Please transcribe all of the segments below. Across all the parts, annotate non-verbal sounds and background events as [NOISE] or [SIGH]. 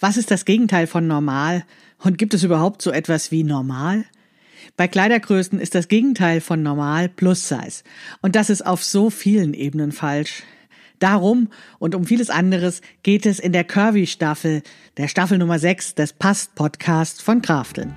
Was ist das Gegenteil von normal? Und gibt es überhaupt so etwas wie normal? Bei Kleidergrößen ist das Gegenteil von normal Plus Size. Und das ist auf so vielen Ebenen falsch. Darum und um vieles anderes geht es in der Curvy Staffel, der Staffel Nummer 6 des Past Podcasts von Krafteln.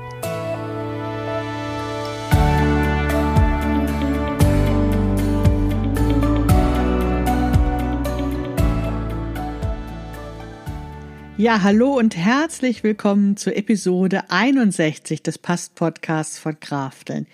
Ja, hallo und herzlich willkommen zur Episode 61 des Past-Podcasts von Krafteln.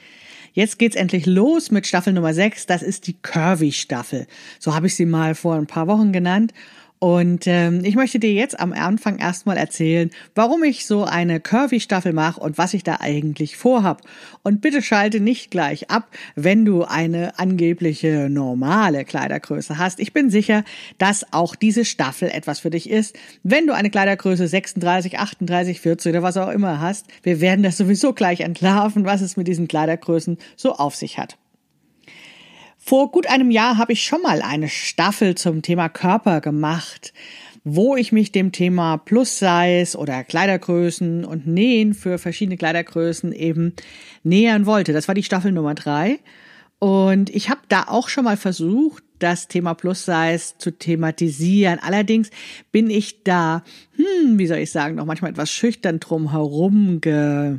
Jetzt geht's endlich los mit Staffel Nummer 6. Das ist die Curvy-Staffel. So habe ich sie mal vor ein paar Wochen genannt. Und ähm, ich möchte dir jetzt am Anfang erstmal erzählen, warum ich so eine Curvy-Staffel mache und was ich da eigentlich vorhab. Und bitte schalte nicht gleich ab, wenn du eine angebliche normale Kleidergröße hast. Ich bin sicher, dass auch diese Staffel etwas für dich ist. Wenn du eine Kleidergröße 36, 38, 40 oder was auch immer hast, wir werden das sowieso gleich entlarven, was es mit diesen Kleidergrößen so auf sich hat. Vor gut einem Jahr habe ich schon mal eine Staffel zum Thema Körper gemacht, wo ich mich dem Thema Plus-Size oder Kleidergrößen und Nähen für verschiedene Kleidergrößen eben nähern wollte. Das war die Staffel Nummer drei. Und ich habe da auch schon mal versucht, das Thema Plus-Size zu thematisieren. Allerdings bin ich da, hm, wie soll ich sagen, noch manchmal etwas schüchtern drum herum ge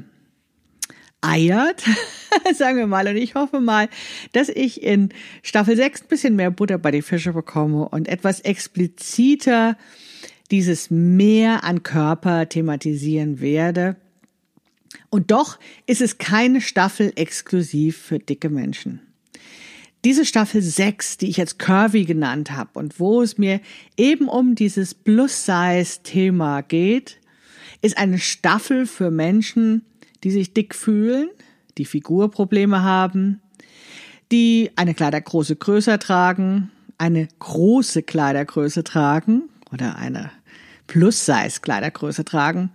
eiert, [LAUGHS] sagen wir mal. Und ich hoffe mal, dass ich in Staffel 6 ein bisschen mehr Butter bei den Fische bekomme und etwas expliziter dieses Mehr an Körper thematisieren werde. Und doch ist es keine Staffel exklusiv für dicke Menschen. Diese Staffel 6, die ich jetzt Curvy genannt habe und wo es mir eben um dieses Plus-Size-Thema geht, ist eine Staffel für Menschen, die sich dick fühlen, die Figurprobleme haben, die eine Kleidergröße größer tragen, eine große Kleidergröße tragen oder eine Plus-Size-Kleidergröße tragen,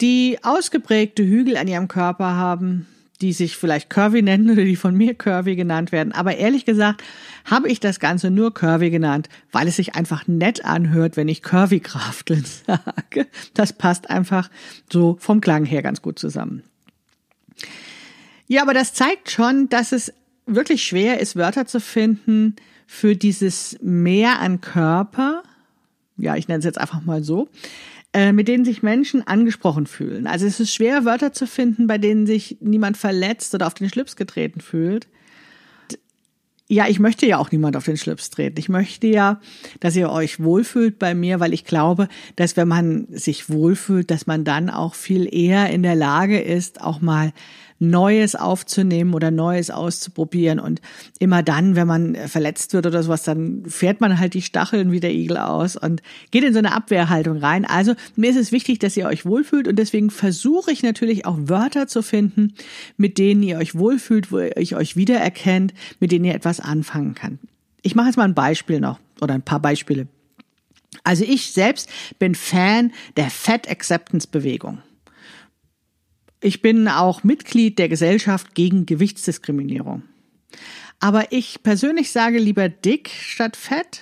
die ausgeprägte Hügel an ihrem Körper haben, die sich vielleicht Curvy nennen oder die von mir Curvy genannt werden. Aber ehrlich gesagt habe ich das Ganze nur Curvy genannt, weil es sich einfach nett anhört, wenn ich Curvy Krafteln [LAUGHS] sage. Das passt einfach so vom Klang her ganz gut zusammen. Ja, aber das zeigt schon, dass es wirklich schwer ist, Wörter zu finden für dieses Mehr an Körper. Ja, ich nenne es jetzt einfach mal so äh, mit denen sich Menschen angesprochen fühlen. Also es ist schwer, Wörter zu finden, bei denen sich niemand verletzt oder auf den Schlips getreten fühlt. Ja, ich möchte ja auch niemand auf den Schlips treten. Ich möchte ja, dass ihr euch wohlfühlt bei mir, weil ich glaube, dass wenn man sich wohlfühlt, dass man dann auch viel eher in der Lage ist, auch mal Neues aufzunehmen oder Neues auszuprobieren. Und immer dann, wenn man verletzt wird oder sowas, dann fährt man halt die Stacheln wie der Igel aus und geht in so eine Abwehrhaltung rein. Also mir ist es wichtig, dass ihr euch wohlfühlt und deswegen versuche ich natürlich auch Wörter zu finden, mit denen ihr euch wohlfühlt, wo ihr euch wiedererkennt, mit denen ihr etwas anfangen kann. Ich mache jetzt mal ein Beispiel noch oder ein paar Beispiele. Also ich selbst bin Fan der Fat Acceptance Bewegung. Ich bin auch Mitglied der Gesellschaft gegen Gewichtsdiskriminierung. Aber ich persönlich sage lieber dick statt fett.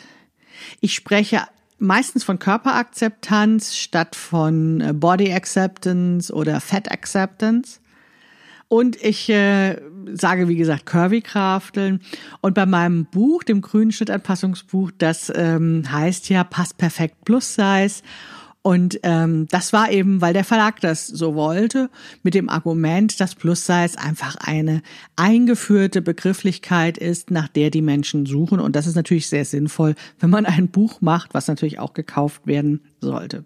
Ich spreche meistens von Körperakzeptanz statt von äh, Body Acceptance oder Fat Acceptance. Und ich äh, sage, wie gesagt, Curvy-Krafteln. Und bei meinem Buch, dem grünen Schnittanpassungsbuch, das ähm, heißt ja Passt perfekt Plus Size. Und ähm, das war eben, weil der Verlag das so wollte, mit dem Argument, dass Plus-Size einfach eine eingeführte Begrifflichkeit ist, nach der die Menschen suchen. Und das ist natürlich sehr sinnvoll, wenn man ein Buch macht, was natürlich auch gekauft werden sollte.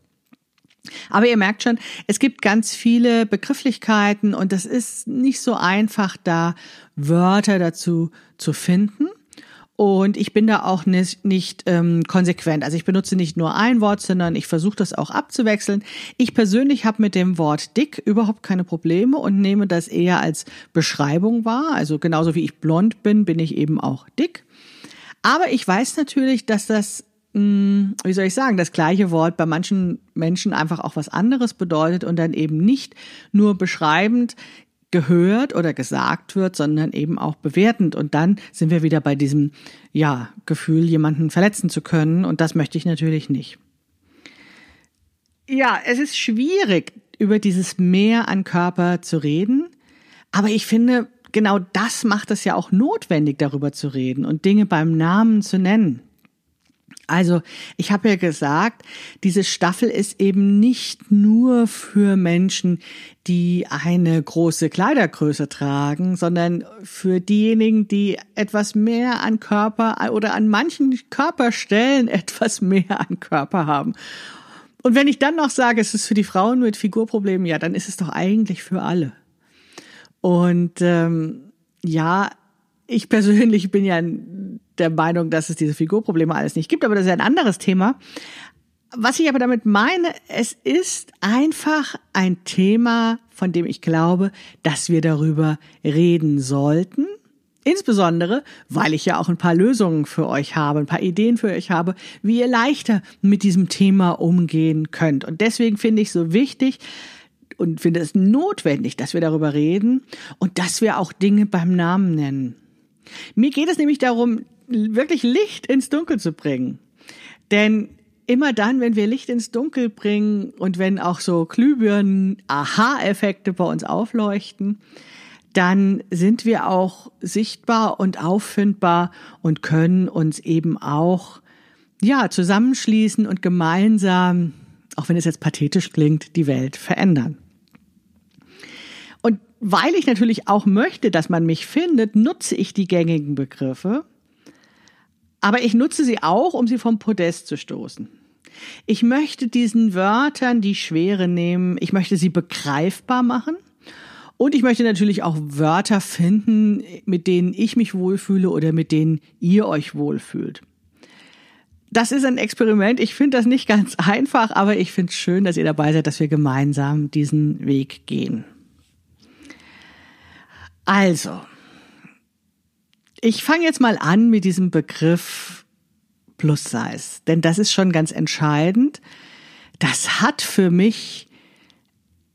Aber ihr merkt schon, es gibt ganz viele Begrifflichkeiten und es ist nicht so einfach, da Wörter dazu zu finden. Und ich bin da auch nicht, nicht ähm, konsequent. Also ich benutze nicht nur ein Wort, sondern ich versuche das auch abzuwechseln. Ich persönlich habe mit dem Wort dick überhaupt keine Probleme und nehme das eher als Beschreibung wahr. Also genauso wie ich blond bin, bin ich eben auch dick. Aber ich weiß natürlich, dass das, mh, hm, wie soll ich sagen, das gleiche Wort bei manchen Menschen einfach auch was anderes bedeutet und dann eben nicht nur beschreibend gehört oder gesagt wird, sondern eben auch bewertend. Und dann sind wir wieder bei diesem, ja, Gefühl, jemanden verletzen zu können. Und das möchte ich natürlich nicht. Ja, es ist schwierig, über dieses Mehr an Körper zu reden. Aber ich finde, genau das macht es ja auch notwendig, darüber zu reden und Dinge beim Namen zu nennen. Also, ich habe ja gesagt, diese Staffel ist eben nicht nur für Menschen, die eine große Kleidergröße tragen, sondern für diejenigen, die etwas mehr an Körper oder an manchen Körperstellen etwas mehr an Körper haben. Und wenn ich dann noch sage, es ist für die Frauen mit Figurproblemen, ja, dann ist es doch eigentlich für alle. Und ähm, ja, ich persönlich bin ja der Meinung, dass es diese Figurprobleme alles nicht gibt, aber das ist ein anderes Thema. Was ich aber damit meine, es ist einfach ein Thema, von dem ich glaube, dass wir darüber reden sollten. Insbesondere, weil ich ja auch ein paar Lösungen für euch habe, ein paar Ideen für euch habe, wie ihr leichter mit diesem Thema umgehen könnt. Und deswegen finde ich so wichtig, und finde es notwendig, dass wir darüber reden und dass wir auch Dinge beim Namen nennen. Mir geht es nämlich darum, wirklich Licht ins Dunkel zu bringen. Denn immer dann, wenn wir Licht ins Dunkel bringen und wenn auch so Glühbirnen, Aha-Effekte bei uns aufleuchten, dann sind wir auch sichtbar und auffindbar und können uns eben auch, ja, zusammenschließen und gemeinsam, auch wenn es jetzt pathetisch klingt, die Welt verändern. Und weil ich natürlich auch möchte, dass man mich findet, nutze ich die gängigen Begriffe aber ich nutze sie auch, um sie vom Podest zu stoßen. Ich möchte diesen Wörtern die Schwere nehmen. Ich möchte sie begreifbar machen. Und ich möchte natürlich auch Wörter finden, mit denen ich mich wohlfühle oder mit denen ihr euch wohlfühlt. Das ist ein Experiment. Ich finde das nicht ganz [LAUGHS] einfach, aber ich finde es schön, dass ihr dabei seid, dass wir gemeinsam diesen Weg gehen. Also, ich fange jetzt mal an mit diesem Begriff Plus Size, denn das ist schon ganz entscheidend. Das hat für mich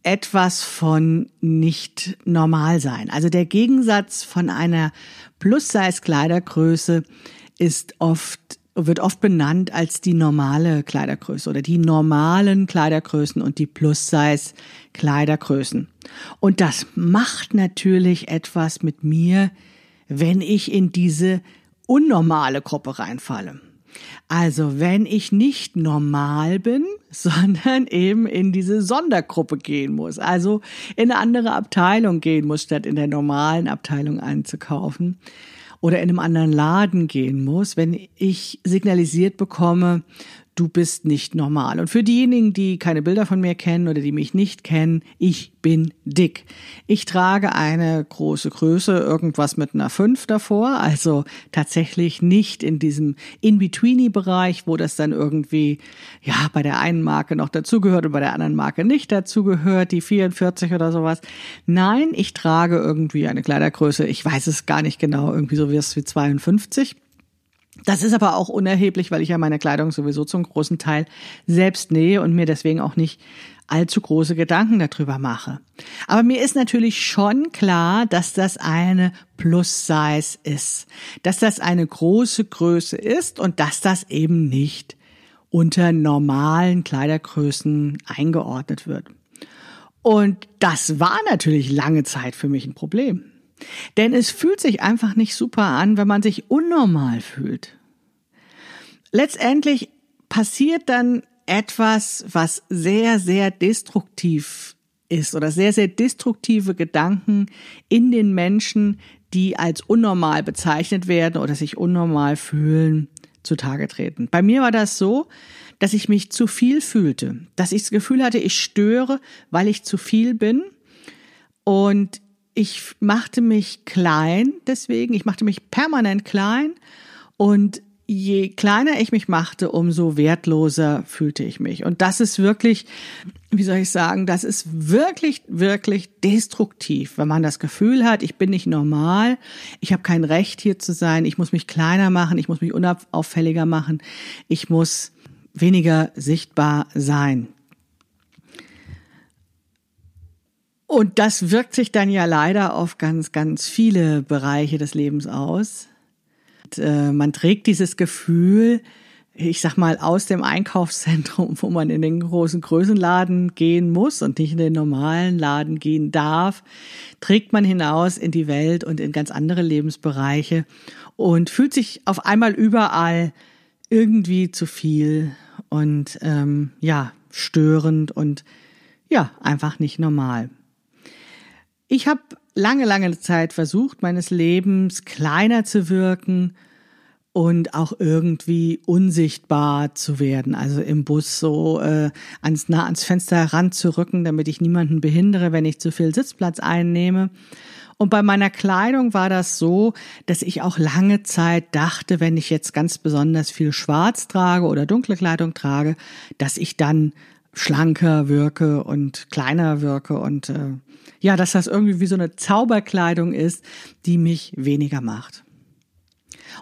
etwas von nicht normal sein. Also der Gegensatz von einer Plus-Size Kleidergröße ist oft wird oft benannt als die normale Kleidergröße oder die normalen Kleidergrößen und die Plus-Size Kleidergrößen. Und das macht natürlich etwas mit mir, wenn ich in diese unnormale Gruppe reinfalle. Also wenn ich nicht normal bin, [LAUGHS] sondern eben in diese Sondergruppe gehen muss, also in eine andere Abteilung gehen muss, statt in der normalen Abteilung einzukaufen. Oder in einem anderen Laden gehen muss, wenn ich signalisiert bekomme, du bist nicht normal. Und für diejenigen, die keine Bilder von mir kennen oder die mich nicht kennen, ich bin dick. Ich trage eine große Größe, irgendwas mit einer 5 davor, also tatsächlich nicht in diesem In-Betweeny-Bereich, wo das dann irgendwie, ja, bei der einen Marke noch dazugehört und bei der anderen Marke nicht dazugehört, die 44 oder sowas. Nein, ich trage irgendwie eine Kleidergröße, ich weiß es gar nicht genau, irgendwie so wie es wie 52. Das ist aber auch unerheblich, weil ich ja meine Kleidung sowieso zum großen Teil selbst nähe und mir deswegen auch nicht allzu große Gedanken darüber mache. Aber mir ist natürlich schon klar, dass das eine Plus-Size ist, dass das eine große Größe ist und dass das eben nicht unter normalen Kleidergrößen eingeordnet wird. Und das war natürlich lange Zeit für mich ein Problem. Denn es fühlt sich einfach nicht super an, wenn man sich unnormal fühlt. Letztendlich passiert dann etwas, was sehr, sehr destruktiv ist oder sehr, sehr destruktive Gedanken in den Menschen, die als unnormal bezeichnet werden oder sich unnormal fühlen, zutage treten. Bei mir war das so, dass ich mich zu viel fühlte, dass ich das Gefühl hatte, ich störe, weil ich zu viel bin und ich machte mich klein deswegen, ich machte mich permanent klein Und je kleiner ich mich machte, umso wertloser fühlte ich mich. Und das ist wirklich, wie soll ich sagen, das ist wirklich, wirklich destruktiv, wenn man das Gefühl hat, ich bin nicht normal, ich habe kein Recht hier zu sein, ich muss mich kleiner machen, ich muss mich unauffälliger machen, ich muss weniger sichtbar sein. Und das wirkt sich dann ja leider auf ganz, ganz viele Bereiche des Lebens aus. Und, äh, man trägt dieses Gefühl, ich sag mal, aus dem Einkaufszentrum, wo man in den großen Größenladen gehen muss und nicht in den normalen Laden gehen darf, trägt man hinaus in die Welt und in ganz andere Lebensbereiche und fühlt sich auf einmal überall irgendwie zu viel und ähm, ja, störend und ja, einfach nicht normal. Ich habe lange, lange Zeit versucht, meines Lebens kleiner zu wirken und auch irgendwie unsichtbar zu werden. Also im Bus so äh, ans, nah ans Fenster heranzurücken, damit ich niemanden behindere, wenn ich zu viel Sitzplatz einnehme. Und bei meiner Kleidung war das so, dass ich auch lange Zeit dachte, wenn ich jetzt ganz besonders viel Schwarz trage oder dunkle Kleidung trage, dass ich dann schlanker wirke und kleiner wirke und äh, ja, dass das irgendwie wie so eine Zauberkleidung ist, die mich weniger macht.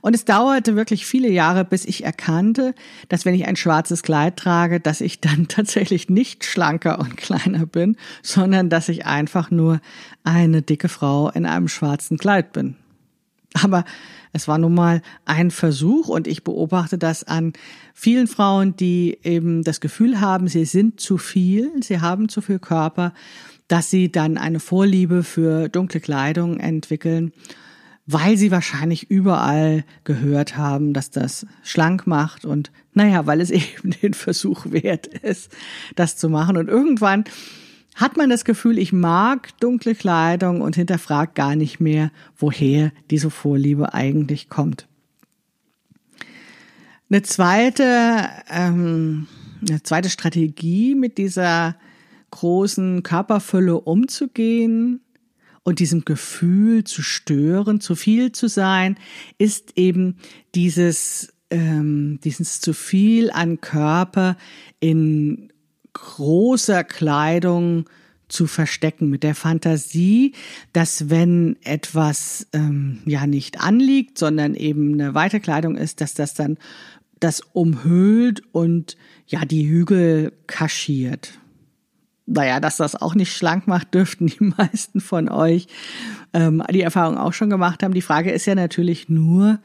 Und es dauerte wirklich viele Jahre, bis ich erkannte, dass wenn ich ein schwarzes Kleid trage, dass ich dann [LAUGHS] tatsächlich nicht schlanker und kleiner bin, sondern dass ich einfach nur eine dicke Frau in einem schwarzen Kleid bin. Aber es war nun mal ein Versuch und ich beobachte das an vielen Frauen, die eben das Gefühl haben, sie sind zu viel, sie haben zu viel Körper, dass sie dann eine Vorliebe für dunkle Kleidung entwickeln, weil sie wahrscheinlich überall gehört haben, dass das schlank macht und naja, weil es [LAUGHS] eben den Versuch wert ist, das zu machen. Und irgendwann hat man das Gefühl, ich mag dunkle Kleidung und hinterfragt gar nicht mehr, woher diese Vorliebe eigentlich kommt. Eine zweite, ähm, eine zweite Strategie mit dieser großen Körperfülle umzugehen und diesem Gefühl zu stören, zu viel zu sein, ist eben dieses ähm, dieses zu viel an Körper in großer Kleidung zu verstecken, mit der Fantasie, dass wenn etwas ähm, ja nicht anliegt, sondern eben eine Weiterkleidung ist, dass das dann das umhüllt und ja die Hügel kaschiert. Naja, dass das auch nicht schlank macht, [LAUGHS] dürften die meisten von euch ähm, die Erfahrung auch schon gemacht haben. Die Frage ist ja natürlich nur,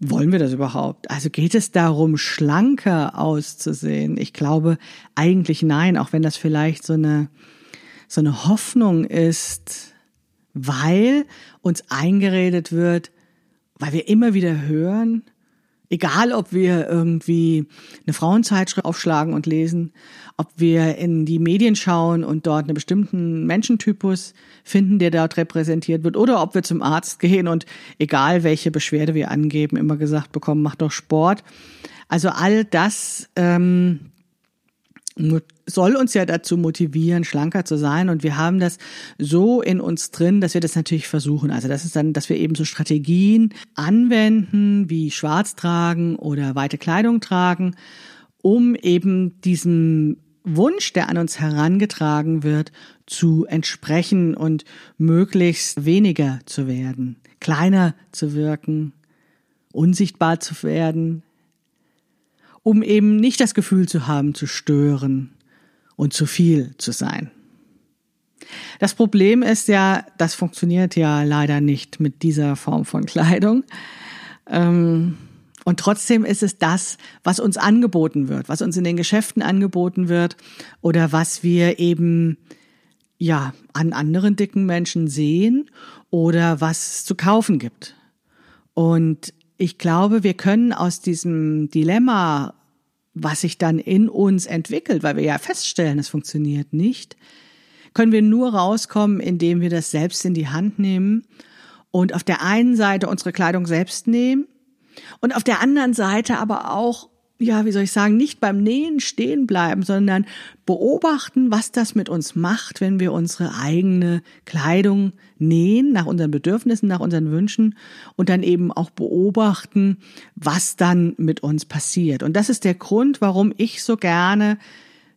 wollen wir das überhaupt? Also geht es darum, schlanker auszusehen? Ich glaube eigentlich nein, auch wenn das vielleicht so eine, so eine Hoffnung ist, weil uns eingeredet wird, weil wir immer wieder hören, Egal, ob wir irgendwie eine Frauenzeitschrift aufschlagen und lesen, ob wir in die Medien schauen und dort einen bestimmten Menschentypus finden, der dort repräsentiert wird, oder ob wir zum Arzt gehen und egal, welche Beschwerde wir angeben, immer gesagt bekommen, mach doch Sport. Also all das ähm, soll uns ja dazu motivieren, schlanker zu sein. Und wir haben das so in uns drin, dass wir das natürlich versuchen. Also das ist dann, dass wir eben so Strategien anwenden, wie schwarz tragen oder weite Kleidung tragen, um eben diesem Wunsch, der an uns herangetragen wird, zu entsprechen und möglichst weniger zu werden, kleiner zu wirken, unsichtbar zu werden, um eben nicht das Gefühl zu haben, zu stören und zu viel zu sein. Das Problem ist ja, das funktioniert ja leider nicht mit dieser Form von Kleidung. Ähm, und trotzdem ist es das, was uns angeboten wird, was uns in den Geschäften angeboten wird oder was wir eben ja an anderen dicken Menschen sehen oder was es zu kaufen gibt. Und ich glaube, wir können aus diesem Dilemma, was sich dann in uns entwickelt, weil wir ja feststellen, es funktioniert nicht, können wir nur rauskommen, indem wir das selbst in die Hand nehmen und auf der einen Seite unsere Kleidung selbst nehmen und auf der anderen Seite aber auch ja, wie soll ich sagen, nicht beim Nähen stehen bleiben, sondern beobachten, was das mit uns macht, wenn wir unsere eigene Kleidung nähen, nach unseren Bedürfnissen, nach unseren Wünschen und dann eben auch beobachten, was dann mit uns passiert. Und das ist der Grund, warum ich so gerne,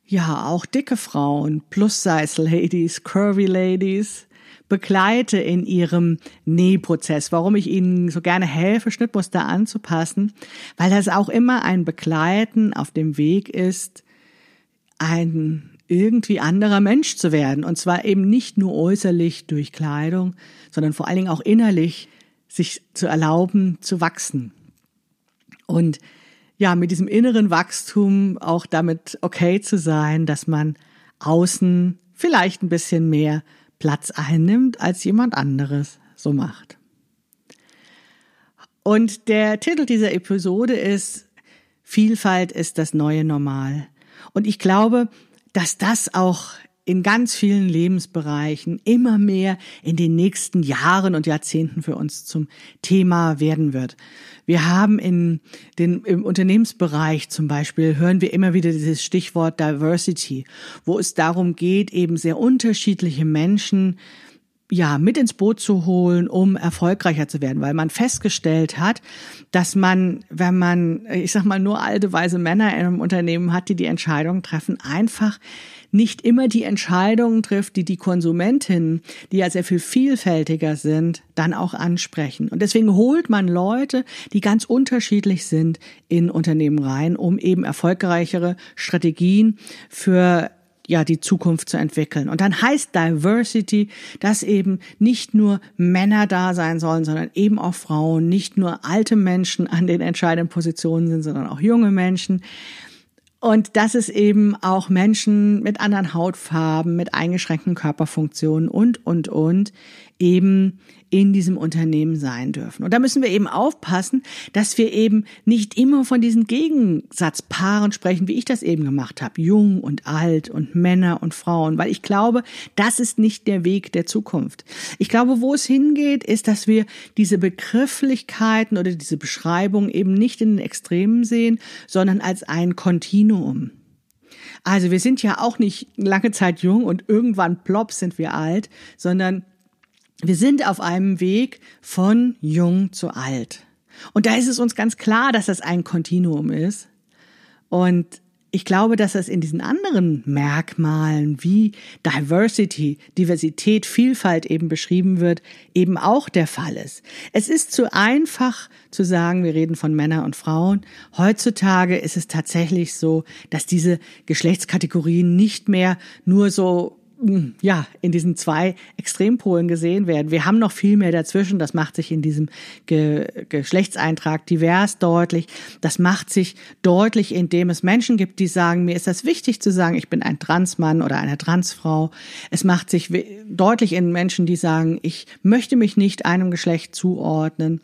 ja, auch dicke Frauen, Plus-Size-Ladies, Curvy-Ladies, begleite in ihrem Nähprozess, warum ich ihnen so gerne helfe, Schnittmuster anzupassen, weil das auch immer ein Begleiten auf dem Weg ist, ein irgendwie anderer Mensch zu werden. Und zwar eben nicht nur äußerlich durch Kleidung, sondern vor allen Dingen auch innerlich sich zu erlauben, zu wachsen. Und ja, mit diesem inneren Wachstum auch damit okay zu sein, dass man außen vielleicht ein bisschen mehr Platz einnimmt, als jemand anderes so macht. Und der Titel dieser Episode ist Vielfalt ist das neue Normal. Und ich glaube, dass das auch in ganz vielen Lebensbereichen immer mehr in den nächsten Jahren und Jahrzehnten für uns zum Thema werden wird. Wir haben in den, im Unternehmensbereich zum Beispiel hören wir immer wieder dieses Stichwort Diversity, wo es darum geht, eben sehr unterschiedliche Menschen ja, mit ins Boot zu holen, um erfolgreicher zu werden, weil man festgestellt hat, dass man, wenn man, ich sag mal, nur alte, weise Männer in einem Unternehmen hat, die die Entscheidungen treffen, einfach nicht immer die Entscheidungen trifft, die die Konsumentinnen, die ja sehr viel vielfältiger sind, dann auch ansprechen. Und deswegen holt man Leute, die ganz unterschiedlich sind, in Unternehmen rein, um eben erfolgreichere Strategien für ja die Zukunft zu entwickeln. Und dann heißt Diversity, dass eben nicht nur Männer da sein sollen, sondern eben auch Frauen, nicht nur alte Menschen an den entscheidenden Positionen sind, sondern auch junge Menschen. Und dass es eben auch Menschen mit anderen Hautfarben, mit eingeschränkten Körperfunktionen und, und, und eben in diesem Unternehmen sein dürfen. Und da müssen wir eben aufpassen, dass wir eben nicht immer von diesen Gegensatzpaaren sprechen, wie ich das eben gemacht habe. Jung und alt und Männer und Frauen, weil ich glaube, das ist nicht der Weg der Zukunft. Ich glaube, wo es hingeht, ist, dass wir diese Begrifflichkeiten oder diese Beschreibung eben nicht in den Extremen sehen, sondern als ein Kontinuum. Also wir sind ja auch nicht lange Zeit jung und irgendwann plopp sind wir alt, sondern wir sind auf einem Weg von jung zu alt. Und da ist es uns ganz klar, dass das ein Kontinuum ist. Und ich glaube, dass das in diesen anderen Merkmalen wie Diversity, Diversität, Vielfalt eben beschrieben wird, eben auch der Fall ist. Es ist zu einfach zu sagen, wir reden von Männern und Frauen. Heutzutage ist es tatsächlich so, dass diese Geschlechtskategorien nicht mehr nur so ja, in diesen zwei Extrempolen gesehen werden. Wir haben noch viel mehr dazwischen. Das macht sich in diesem Ge Geschlechtseintrag divers deutlich. Das macht sich deutlich, indem es Menschen gibt, die sagen, mir ist das wichtig zu sagen, ich bin ein Transmann oder eine Transfrau. Es macht sich deutlich in Menschen, die sagen, ich möchte mich nicht einem Geschlecht zuordnen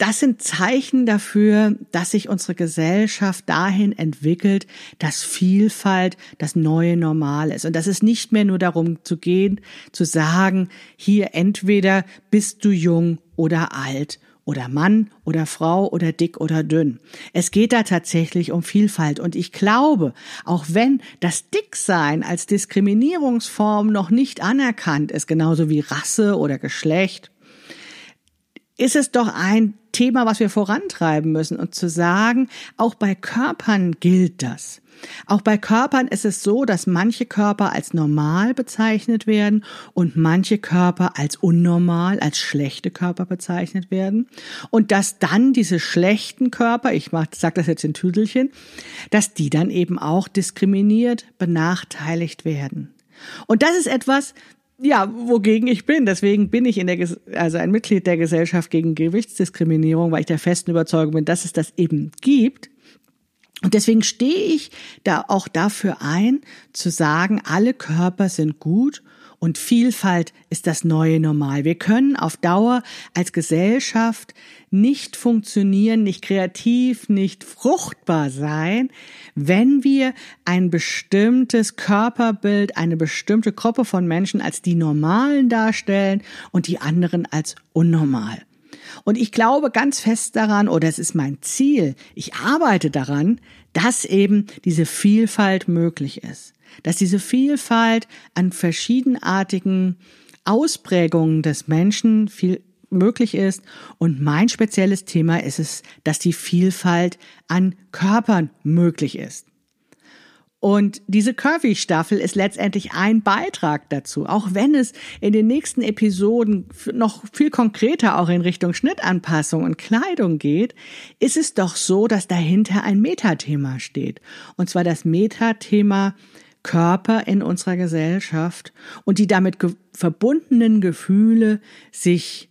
das sind Zeichen dafür, dass sich unsere Gesellschaft dahin entwickelt, dass Vielfalt das neue Normal ist und dass es nicht mehr nur darum zu gehen, zu sagen, hier entweder bist du jung oder alt oder Mann oder Frau oder dick oder dünn. Es geht da tatsächlich um Vielfalt und ich glaube, auch wenn das Dicksein als Diskriminierungsform noch nicht anerkannt ist, genauso wie Rasse oder Geschlecht, ist es doch ein Thema, was wir vorantreiben müssen und zu sagen, auch bei Körpern gilt das. Auch bei Körpern ist es so, dass manche Körper als normal bezeichnet werden und manche Körper als unnormal, als schlechte Körper bezeichnet werden. Und dass dann diese schlechten Körper, ich sage das jetzt in Tüdelchen, dass die dann eben auch diskriminiert, benachteiligt werden. Und das ist etwas, ja, wogegen ich bin. Deswegen bin ich in der, also ein Mitglied der Gesellschaft gegen Gewichtsdiskriminierung, weil ich der festen Überzeugung bin, dass es das eben gibt. Und deswegen stehe ich da auch dafür ein, zu sagen, alle Körper sind gut und Vielfalt ist das neue Normal. Wir können auf Dauer als Gesellschaft nicht funktionieren, nicht kreativ, nicht fruchtbar sein, wenn wir ein bestimmtes Körperbild, eine bestimmte Gruppe von Menschen als die Normalen darstellen und die anderen als unnormal. Und ich glaube ganz fest daran, oder es ist mein Ziel, ich arbeite daran, dass eben diese Vielfalt möglich ist. Dass diese Vielfalt an verschiedenartigen Ausprägungen des Menschen viel möglich ist. Und mein spezielles Thema ist es, dass die Vielfalt an Körpern möglich ist. Und diese Curvy-Staffel ist letztendlich ein Beitrag dazu, auch wenn es in den nächsten Episoden noch viel konkreter auch in Richtung Schnittanpassung und Kleidung geht, ist es doch so, dass dahinter ein Metathema steht. Und zwar das Metathema Körper in unserer Gesellschaft und die damit ge verbundenen Gefühle sich,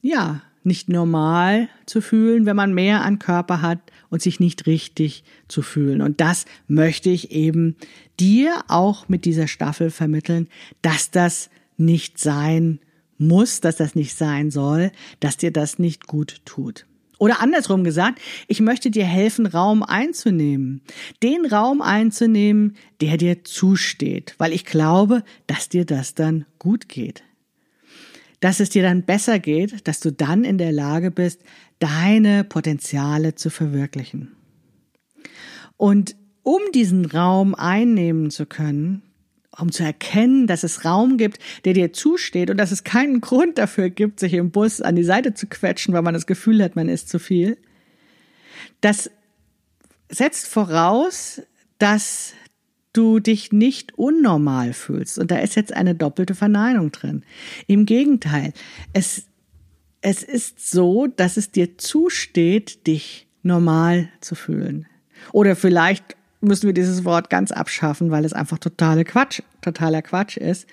ja, nicht normal zu fühlen, wenn man mehr an Körper hat und sich nicht richtig zu fühlen. Und das möchte ich eben dir auch mit dieser Staffel vermitteln, dass das nicht sein muss, dass das nicht sein soll, dass dir das nicht gut tut. Oder andersrum gesagt, ich möchte dir helfen, Raum einzunehmen. Den Raum einzunehmen, der dir zusteht, weil ich glaube, dass dir das dann gut geht dass es dir dann besser geht, dass du dann in der Lage bist, deine Potenziale zu verwirklichen. Und um diesen Raum einnehmen zu können, um zu erkennen, dass es Raum gibt, der dir zusteht und dass es keinen [LAUGHS] Grund dafür gibt, sich im Bus an die Seite zu quetschen, weil man das Gefühl hat, man ist zu viel. Das setzt voraus, dass du dich nicht unnormal fühlst. Und da ist jetzt eine doppelte Verneinung drin. Im Gegenteil, es, es ist so, dass es dir zusteht, dich normal zu fühlen. Oder vielleicht müssen wir dieses Wort ganz abschaffen, weil es einfach totale Quatsch, totaler Quatsch ist.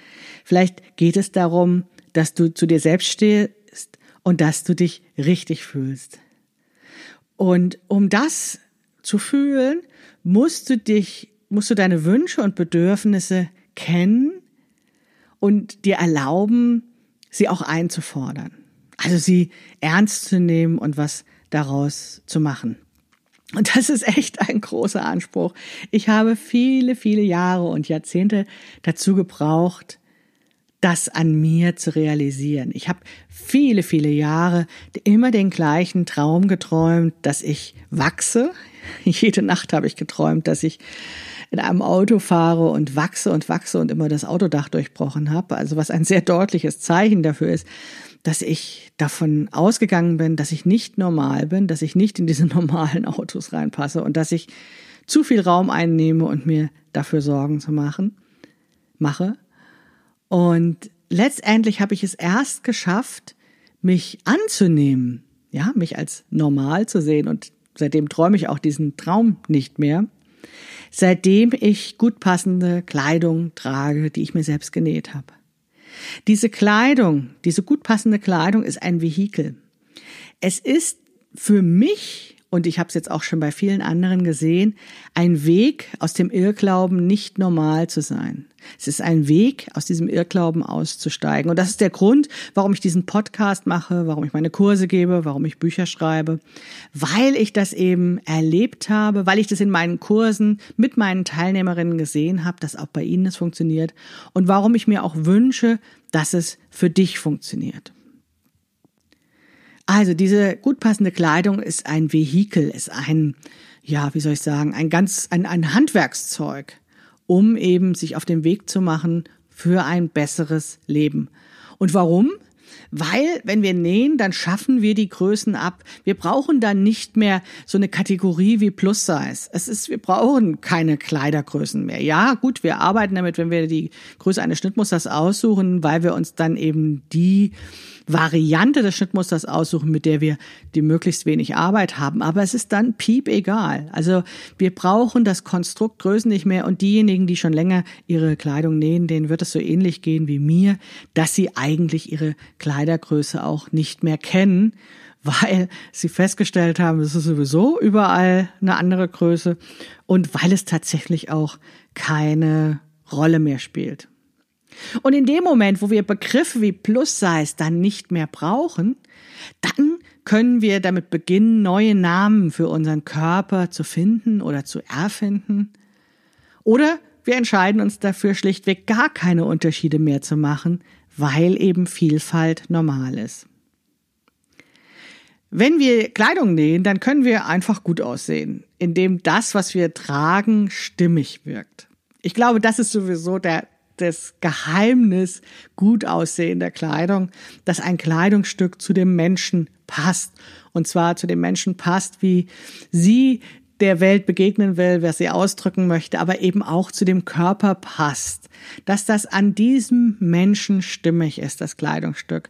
Vielleicht geht es darum, dass du zu dir selbst stehst und dass du dich richtig fühlst. Und um das zu fühlen, musst du dich musst du deine Wünsche und Bedürfnisse kennen und dir erlauben, sie auch einzufordern. Also sie ernst zu nehmen und was daraus zu machen. Und das ist echt ein großer Anspruch. Ich habe viele, viele Jahre und Jahrzehnte dazu gebraucht, das an mir zu realisieren. Ich habe viele, viele Jahre immer den gleichen Traum geträumt, dass ich wachse. [LAUGHS] Jede Nacht habe ich geträumt, dass ich in einem Auto fahre und wachse und wachse und immer das Autodach durchbrochen habe. Also was ein sehr deutliches Zeichen dafür ist, dass ich davon ausgegangen bin, dass ich nicht normal bin, dass ich nicht in diese [LAUGHS] normalen Autos reinpasse und dass ich zu viel Raum einnehme und mir dafür Sorgen zu machen, mache. Und letztendlich habe ich es erst geschafft, mich anzunehmen, ja, mich als normal zu sehen und seitdem träume ich auch diesen Traum nicht mehr seitdem ich gut passende Kleidung trage, die ich mir selbst genäht habe. Diese Kleidung, diese gut passende Kleidung ist ein Vehikel. Es ist für mich und ich habe es jetzt auch schon bei vielen anderen gesehen, ein Weg aus dem Irrglauben, nicht normal zu sein. Es ist ein Weg, aus diesem Irrglauben auszusteigen. Und das ist der Grund, warum ich diesen Podcast mache, warum ich meine Kurse gebe, warum ich Bücher schreibe, weil ich das eben erlebt habe, weil ich das in meinen Kursen mit meinen Teilnehmerinnen gesehen habe, dass auch bei ihnen es funktioniert und warum ich mir auch wünsche, dass es für dich funktioniert. Also diese gut passende Kleidung ist ein Vehikel, ist ein, ja, wie soll ich sagen, ein ganz, ein, ein Handwerkszeug, um eben sich auf den Weg zu machen für ein besseres Leben. Und warum? Weil, wenn wir nähen, dann schaffen wir die Größen ab. Wir brauchen dann nicht mehr so eine Kategorie wie Plus Size. Es ist, wir brauchen keine Kleidergrößen mehr. Ja, gut, wir arbeiten damit, wenn wir die Größe eines Schnittmusters aussuchen, weil wir uns dann eben die Variante des Schnittmusters aussuchen, mit der wir die möglichst wenig Arbeit haben. Aber es ist dann piep egal. Also wir brauchen das Konstrukt Größen nicht mehr und diejenigen, die schon länger ihre Kleidung nähen, denen wird es so ähnlich gehen wie mir, dass sie eigentlich ihre Kleidergröße auch nicht mehr kennen weil sie festgestellt haben, es ist sowieso überall eine andere Größe und weil es tatsächlich auch keine Rolle mehr spielt. Und in dem Moment, wo wir Begriffe wie Plus-Size dann nicht mehr brauchen, dann können wir damit beginnen, neue Namen für unseren Körper zu finden oder zu erfinden. Oder wir entscheiden uns dafür schlichtweg gar keine Unterschiede mehr zu machen, weil eben Vielfalt normal ist. Wenn wir Kleidung nähen, dann können wir einfach gut aussehen, indem das, was wir tragen, stimmig wirkt. Ich glaube, das ist sowieso der, das Geheimnis gut aussehender Kleidung, dass ein Kleidungsstück zu dem Menschen passt. Und zwar zu dem Menschen passt, wie sie der Welt begegnen will, wer sie ausdrücken möchte, aber eben auch zu dem Körper passt. Dass das an diesem Menschen stimmig ist, das Kleidungsstück.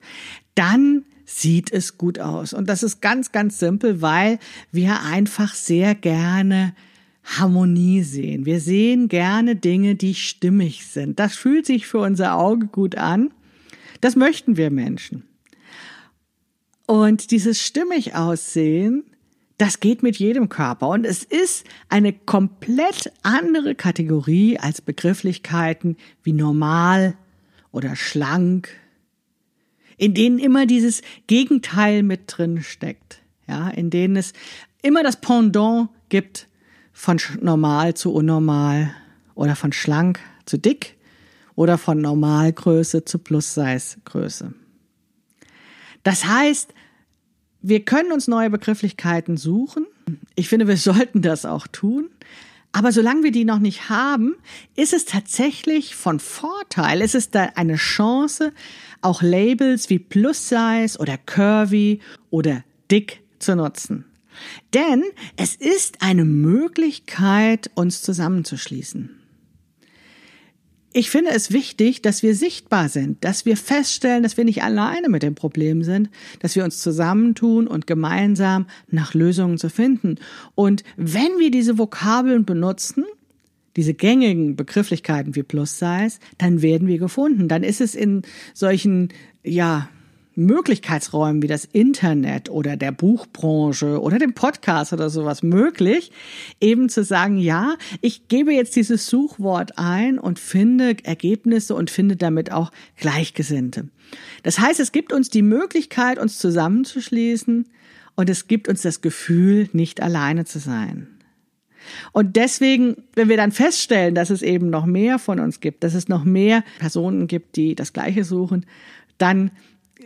Dann sieht es gut aus. Und das ist ganz, ganz simpel, weil wir einfach sehr gerne Harmonie sehen. Wir sehen gerne Dinge, die stimmig sind. Das fühlt sich für unser Auge gut an. Das möchten wir Menschen. Und dieses stimmig aussehen, das geht mit jedem Körper. Und es ist eine komplett andere Kategorie als Begrifflichkeiten wie normal oder schlank, in denen immer dieses Gegenteil mit drin steckt. Ja, in denen es immer das Pendant gibt von normal zu unnormal oder von schlank zu dick oder von Normalgröße zu Plus-Size-Größe. Das heißt, wir können uns neue Begrifflichkeiten suchen. Ich finde, wir [LAUGHS] sollten das auch tun. Aber solange wir die noch nicht haben, ist es tatsächlich von Vorteil. Es ist da eine Chance, auch Labels wie Plus Size oder Curvy oder Dick zu nutzen. Denn es ist eine Möglichkeit, uns zusammenzuschließen. Ich finde es wichtig, dass wir sichtbar sind, dass wir feststellen, dass wir nicht alleine mit dem Problem sind, dass wir uns zusammentun und gemeinsam nach Lösungen zu finden. Und wenn wir diese Vokabeln benutzen, diese gängigen Begrifflichkeiten wie Plus Size, dann werden wir gefunden. Dann ist es in solchen, ja, Möglichkeitsräumen wie das Internet oder der Buchbranche oder dem Podcast oder sowas möglich, eben zu sagen, ja, ich gebe jetzt dieses Suchwort ein und finde Ergebnisse und finde damit auch Gleichgesinnte. Das heißt, es gibt uns die Möglichkeit, uns zusammenzuschließen und es gibt uns das Gefühl, nicht alleine zu sein. Und deswegen, wenn wir dann feststellen, dass es eben noch mehr von uns gibt, dass es noch mehr Personen gibt, die das Gleiche suchen, dann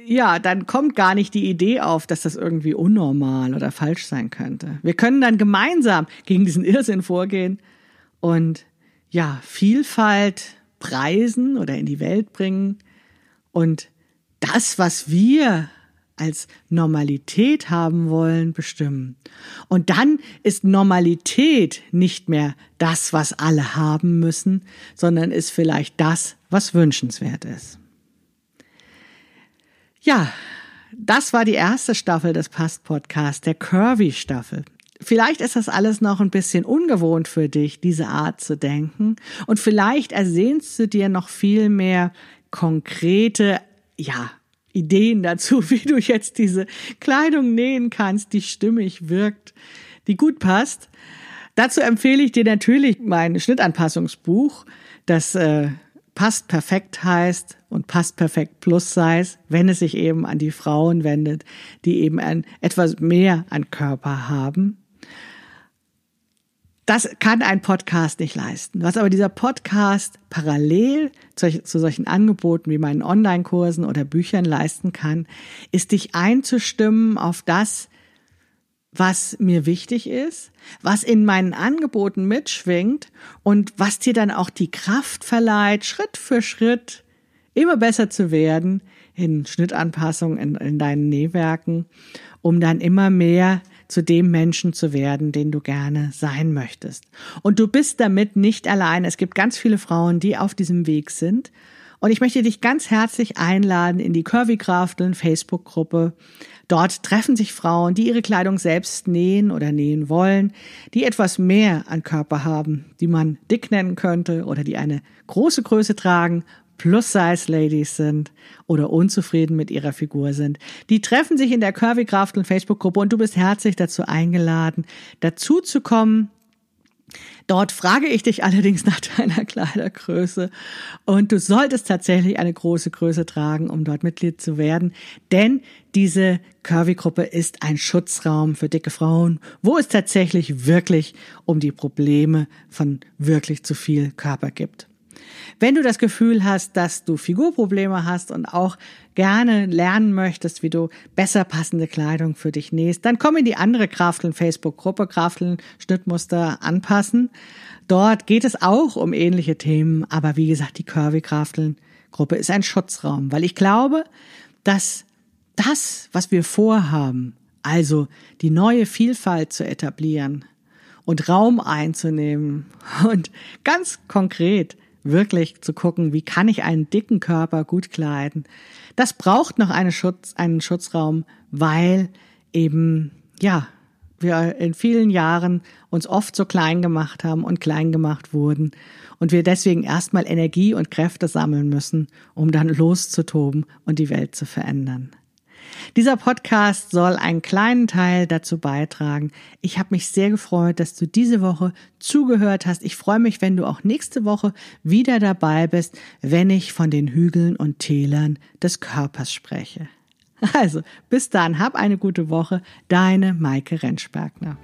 ja, dann kommt gar nicht die Idee auf, dass das irgendwie unnormal oder falsch sein könnte. Wir können dann gemeinsam gegen diesen Irrsinn vorgehen und ja, Vielfalt preisen oder in die Welt bringen und das, was wir als Normalität haben wollen, bestimmen. Und dann ist Normalität nicht mehr das, was alle haben müssen, sondern ist vielleicht das, was wünschenswert ist. Ja, das war die erste Staffel des Past-Podcasts, der Curvy-Staffel. Vielleicht ist das alles noch ein bisschen ungewohnt für dich, diese Art zu denken. Und vielleicht ersehnst du dir noch viel mehr konkrete, ja, Ideen dazu, [LAUGHS] wie du jetzt diese Kleidung nähen kannst, die stimmig wirkt, die gut passt. Dazu empfehle ich dir natürlich mein Schnittanpassungsbuch, das äh, passt perfekt heißt und passt perfekt plus Size, wenn es sich eben an die Frauen wendet, die eben ein, etwas mehr an Körper haben. Das kann ein Podcast nicht leisten. Was aber dieser Podcast parallel zu, zu solchen Angeboten wie meinen Online-Kursen oder Büchern leisten kann, ist dich einzustimmen auf das, was mir wichtig ist, was in meinen Angeboten mitschwingt und was dir dann auch die Kraft verleiht, Schritt für Schritt immer besser zu werden in Schnittanpassungen in, in deinen Nähwerken, um dann immer mehr zu dem Menschen zu werden, den du gerne sein möchtest. Und du bist damit nicht allein. Es gibt ganz viele Frauen, die auf diesem Weg sind. Und ich möchte dich ganz herzlich einladen in die Curvy Crafteln Facebook-Gruppe. Dort treffen sich Frauen, die ihre Kleidung selbst nähen oder nähen wollen, die etwas mehr an Körper haben, die man dick nennen könnte oder die eine große Größe tragen, Plus-Size-Ladies sind oder unzufrieden mit ihrer Figur sind. Die treffen sich in der Curvy Kraft und Facebook-Gruppe und du bist herzlich dazu eingeladen, dazu zu kommen, Dort frage ich dich allerdings nach deiner Kleidergröße und du solltest tatsächlich eine große Größe tragen, um dort Mitglied zu werden, denn diese Curvy-Gruppe ist ein Schutzraum für dicke Frauen, wo es tatsächlich wirklich um die Probleme von wirklich zu viel Körper gibt. Wenn du das Gefühl hast, dass du Figurprobleme hast und auch gerne lernen möchtest, wie du besser passende Kleidung für dich nähst, dann komm in die andere Krafteln Facebook-Gruppe Krafteln Schnittmuster anpassen. Dort geht es auch um ähnliche Themen, aber wie gesagt, die Curvy Krafteln Gruppe ist ein Schutzraum, weil ich glaube, dass das, was wir vorhaben, also die neue Vielfalt zu etablieren und Raum einzunehmen und ganz konkret wirklich zu gucken, wie kann ich einen dicken Körper gut kleiden. Das braucht noch eine Schutz, einen Schutzraum, weil eben, ja, wir in vielen Jahren uns oft so klein gemacht haben und klein gemacht wurden und wir deswegen erstmal Energie und Kräfte sammeln müssen, um dann loszutoben und die Welt zu verändern. Dieser Podcast soll einen kleinen Teil dazu beitragen. Ich habe mich sehr gefreut, dass du diese Woche zugehört hast. Ich freue mich, wenn du auch nächste Woche wieder dabei bist, wenn ich von den Hügeln und Tälern des Körpers spreche. Also, bis dann, hab eine gute Woche. Deine Maike Rentschbergner.